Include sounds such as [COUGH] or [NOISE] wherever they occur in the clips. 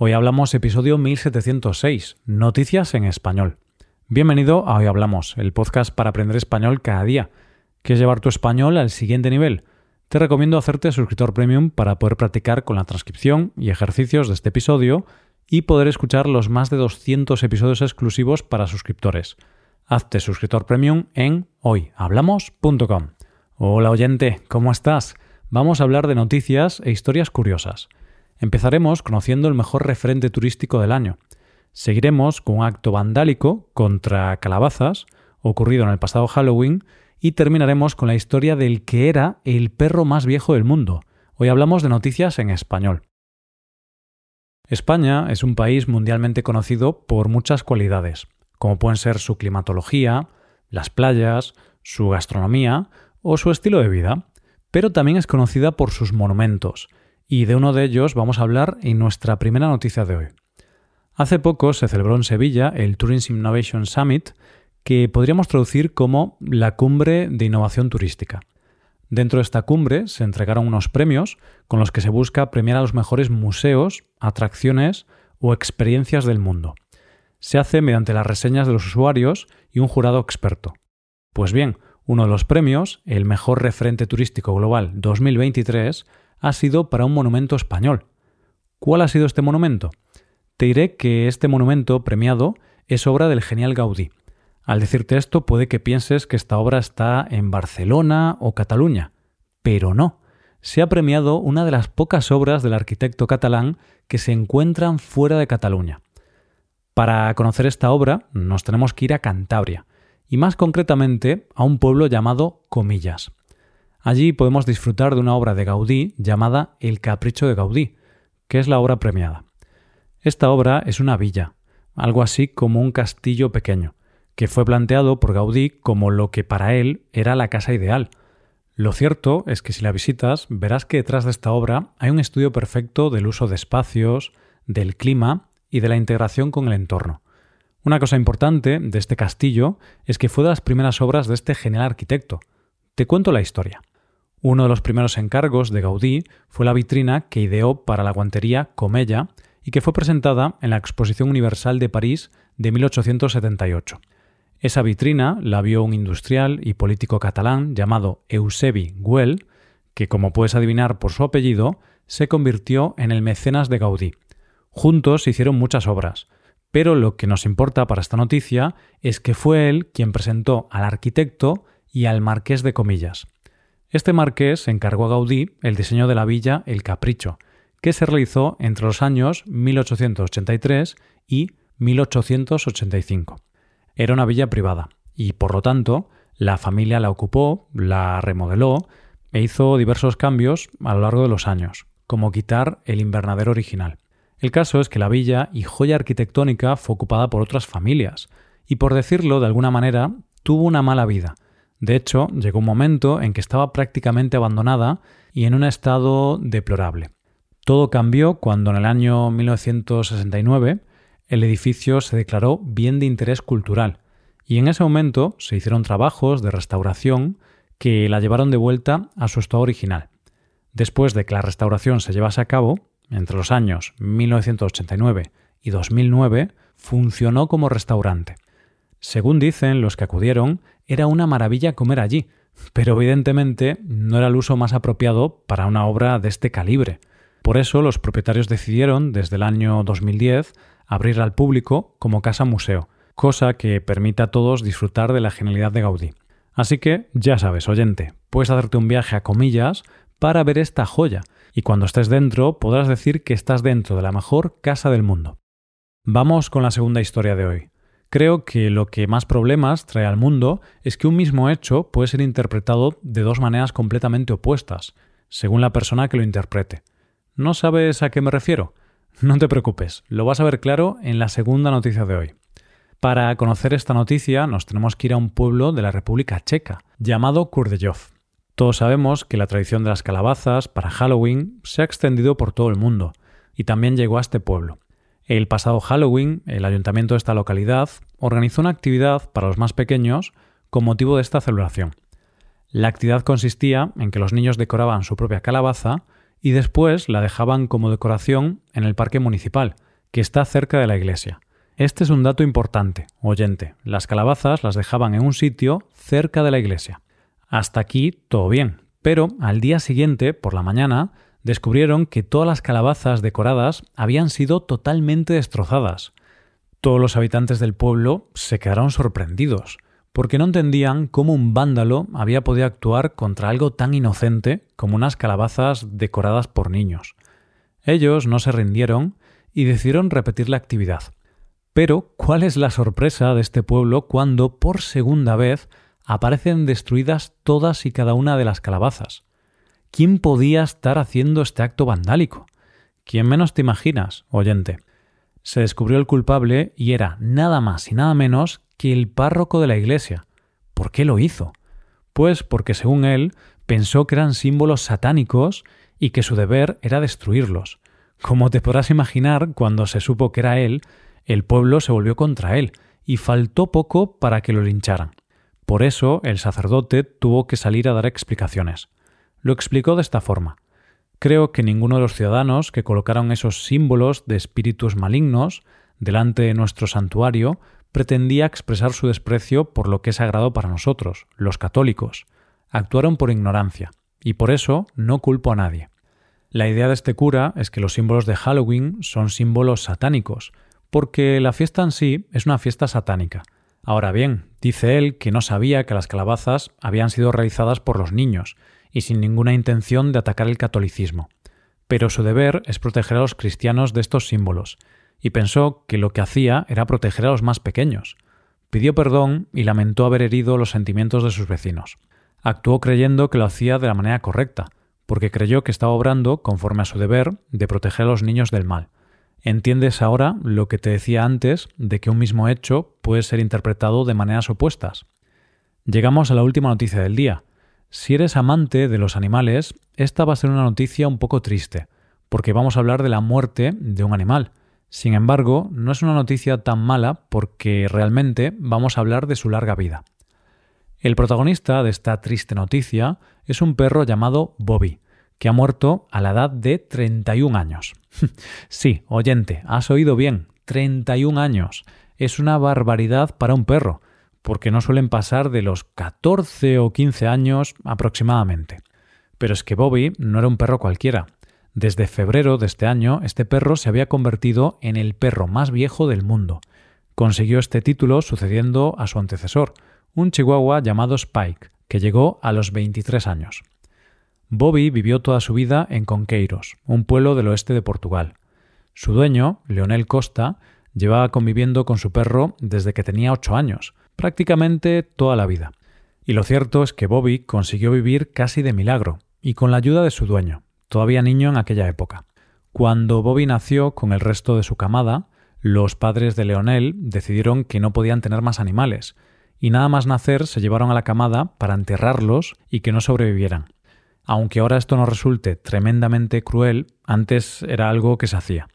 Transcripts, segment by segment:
Hoy hablamos episodio 1706, Noticias en Español. Bienvenido a Hoy Hablamos, el podcast para aprender español cada día. ¿Quieres llevar tu español al siguiente nivel? Te recomiendo hacerte suscriptor premium para poder practicar con la transcripción y ejercicios de este episodio y poder escuchar los más de 200 episodios exclusivos para suscriptores. Hazte suscriptor premium en hoyhablamos.com. Hola oyente, ¿cómo estás? Vamos a hablar de noticias e historias curiosas. Empezaremos conociendo el mejor referente turístico del año. Seguiremos con un acto vandálico contra calabazas ocurrido en el pasado Halloween y terminaremos con la historia del que era el perro más viejo del mundo. Hoy hablamos de noticias en español. España es un país mundialmente conocido por muchas cualidades, como pueden ser su climatología, las playas, su gastronomía o su estilo de vida, pero también es conocida por sus monumentos, y de uno de ellos vamos a hablar en nuestra primera noticia de hoy. Hace poco se celebró en Sevilla el Tourism Innovation Summit, que podríamos traducir como la cumbre de innovación turística. Dentro de esta cumbre se entregaron unos premios con los que se busca premiar a los mejores museos, atracciones o experiencias del mundo. Se hace mediante las reseñas de los usuarios y un jurado experto. Pues bien, uno de los premios, el mejor referente turístico global 2023, ha sido para un monumento español. ¿Cuál ha sido este monumento? Te diré que este monumento premiado es obra del genial Gaudí. Al decirte esto puede que pienses que esta obra está en Barcelona o Cataluña, pero no. Se ha premiado una de las pocas obras del arquitecto catalán que se encuentran fuera de Cataluña. Para conocer esta obra nos tenemos que ir a Cantabria, y más concretamente a un pueblo llamado Comillas. Allí podemos disfrutar de una obra de Gaudí llamada El Capricho de Gaudí, que es la obra premiada. Esta obra es una villa, algo así como un castillo pequeño, que fue planteado por Gaudí como lo que para él era la casa ideal. Lo cierto es que si la visitas verás que detrás de esta obra hay un estudio perfecto del uso de espacios, del clima y de la integración con el entorno. Una cosa importante de este castillo es que fue de las primeras obras de este genial arquitecto. Te cuento la historia. Uno de los primeros encargos de Gaudí fue la vitrina que ideó para la guantería Comella y que fue presentada en la Exposición Universal de París de 1878. Esa vitrina la vio un industrial y político catalán llamado Eusebi Güell, que como puedes adivinar por su apellido, se convirtió en el mecenas de Gaudí. Juntos hicieron muchas obras, pero lo que nos importa para esta noticia es que fue él quien presentó al arquitecto y al marqués de Comillas. Este marqués encargó a Gaudí el diseño de la villa El Capricho, que se realizó entre los años 1883 y 1885. Era una villa privada y, por lo tanto, la familia la ocupó, la remodeló e hizo diversos cambios a lo largo de los años, como quitar el invernadero original. El caso es que la villa y joya arquitectónica fue ocupada por otras familias, y por decirlo de alguna manera, tuvo una mala vida. De hecho, llegó un momento en que estaba prácticamente abandonada y en un estado deplorable. Todo cambió cuando en el año 1969 el edificio se declaró bien de interés cultural y en ese momento se hicieron trabajos de restauración que la llevaron de vuelta a su estado original. Después de que la restauración se llevase a cabo, entre los años 1989 y 2009, funcionó como restaurante. Según dicen los que acudieron, era una maravilla comer allí, pero evidentemente no era el uso más apropiado para una obra de este calibre. Por eso los propietarios decidieron, desde el año 2010, abrir al público como casa museo, cosa que permite a todos disfrutar de la genialidad de Gaudí. Así que, ya sabes, oyente, puedes hacerte un viaje a comillas para ver esta joya, y cuando estés dentro podrás decir que estás dentro de la mejor casa del mundo. Vamos con la segunda historia de hoy. Creo que lo que más problemas trae al mundo es que un mismo hecho puede ser interpretado de dos maneras completamente opuestas, según la persona que lo interprete. ¿No sabes a qué me refiero? [LAUGHS] No te preocupes, lo vas a ver claro en la segunda noticia de hoy. Para conocer esta noticia nos tenemos que ir a un pueblo de la República Checa, llamado Kurdejov. Todos sabemos que la tradición de las calabazas para Halloween se ha extendido por todo el mundo, y también llegó a este pueblo. El pasado Halloween, el ayuntamiento de esta localidad organizó una actividad para los más pequeños con motivo de esta celebración. La actividad consistía en que los niños decoraban su propia calabaza y después la dejaban como decoración en el parque municipal, que está cerca de la iglesia. Este es un dato importante, oyente. Las calabazas las dejaban en un sitio cerca de la iglesia. Hasta aquí todo bien, pero al día siguiente, por la mañana, descubrieron que todas las calabazas decoradas habían sido totalmente destrozadas. Todos los habitantes del pueblo se quedaron sorprendidos, porque no entendían cómo un vándalo había podido actuar contra algo tan inocente como unas calabazas decoradas por niños. Ellos no se rindieron y decidieron repetir la actividad. Pero, ¿cuál es la sorpresa de este pueblo cuando, por segunda vez, aparecen destruidas todas y cada una de las calabazas? ¿Quién podía estar haciendo este acto vandálico? ¿Quién menos te imaginas, oyente? Se descubrió el culpable y era nada más y nada menos que el párroco de la iglesia. ¿Por qué lo hizo? Pues porque según él pensó que eran símbolos satánicos y que su deber era destruirlos. Como te podrás imaginar, cuando se supo que era él, el pueblo se volvió contra él y faltó poco para que lo lincharan. Por eso el sacerdote tuvo que salir a dar explicaciones. Lo explicó de esta forma. Creo que ninguno de los ciudadanos que colocaron esos símbolos de espíritus malignos delante de nuestro santuario pretendía expresar su desprecio por lo que es sagrado para nosotros, los católicos. Actuaron por ignorancia, y por eso no culpo a nadie. La idea de este cura es que los símbolos de Halloween son símbolos satánicos, porque la fiesta en sí es una fiesta satánica. Ahora bien, dice él que no sabía que las calabazas habían sido realizadas por los niños, y sin ninguna intención de atacar el catolicismo. Pero su deber es proteger a los cristianos de estos símbolos, y pensó que lo que hacía era proteger a los más pequeños. Pidió perdón y lamentó haber herido los sentimientos de sus vecinos. Actuó creyendo que lo hacía de la manera correcta, porque creyó que estaba obrando conforme a su deber de proteger a los niños del mal. ¿Entiendes ahora lo que te decía antes de que un mismo hecho puede ser interpretado de maneras opuestas? Llegamos a la última noticia del día. Si eres amante de los animales, esta va a ser una noticia un poco triste, porque vamos a hablar de la muerte de un animal, sin embargo, no es una noticia tan mala porque realmente vamos a hablar de su larga vida. El protagonista de esta triste noticia es un perro llamado Bobby, que ha muerto a la edad de 31 años. [LAUGHS] sí, oyente, has oído bien, 31 años. Es una barbaridad para un perro, porque no suelen pasar de los 14 o 15 años aproximadamente. Pero es que Bobby no era un perro cualquiera, desde febrero de este año, este perro se había convertido en el perro más viejo del mundo. Consiguió este título sucediendo a su antecesor, un chihuahua llamado Spike, que llegó a los 23 años. Bobby vivió toda su vida en Conqueiros, un pueblo del oeste de Portugal. Su dueño, Leonel Costa, llevaba conviviendo con su perro desde que tenía ocho años, prácticamente toda la vida. Y lo cierto es que Bobby consiguió vivir casi de milagro, y con la ayuda de su dueño todavía niño en aquella época. Cuando Bobby nació con el resto de su camada, los padres de Leonel decidieron que no podían tener más animales, y nada más nacer se llevaron a la camada para enterrarlos y que no sobrevivieran. Aunque ahora esto nos resulte tremendamente cruel, antes era algo que se hacía.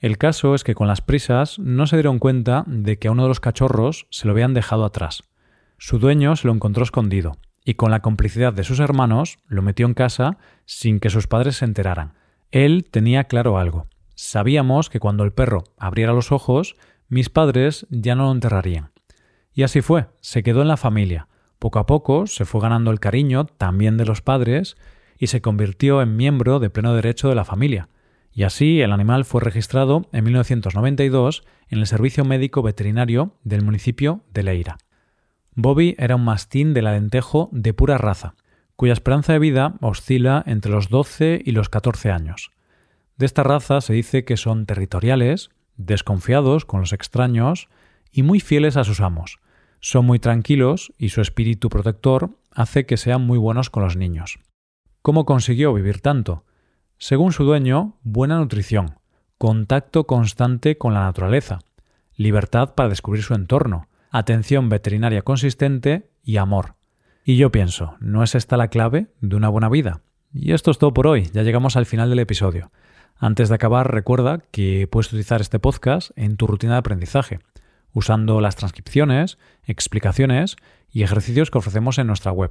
El caso es que con las prisas no se dieron cuenta de que a uno de los cachorros se lo habían dejado atrás. Su dueño se lo encontró escondido, y con la complicidad de sus hermanos lo metió en casa sin que sus padres se enteraran. Él tenía claro algo. Sabíamos que cuando el perro abriera los ojos, mis padres ya no lo enterrarían. Y así fue, se quedó en la familia. Poco a poco se fue ganando el cariño también de los padres y se convirtió en miembro de pleno derecho de la familia. Y así el animal fue registrado en 1992 en el Servicio Médico Veterinario del municipio de Leira. Bobby era un mastín del alentejo de pura raza, cuya esperanza de vida oscila entre los 12 y los 14 años. De esta raza se dice que son territoriales, desconfiados con los extraños y muy fieles a sus amos. Son muy tranquilos y su espíritu protector hace que sean muy buenos con los niños. ¿Cómo consiguió vivir tanto? Según su dueño, buena nutrición, contacto constante con la naturaleza, libertad para descubrir su entorno, atención veterinaria consistente y amor. Y yo pienso, ¿no es esta la clave de una buena vida? Y esto es todo por hoy, ya llegamos al final del episodio. Antes de acabar, recuerda que puedes utilizar este podcast en tu rutina de aprendizaje, usando las transcripciones, explicaciones y ejercicios que ofrecemos en nuestra web.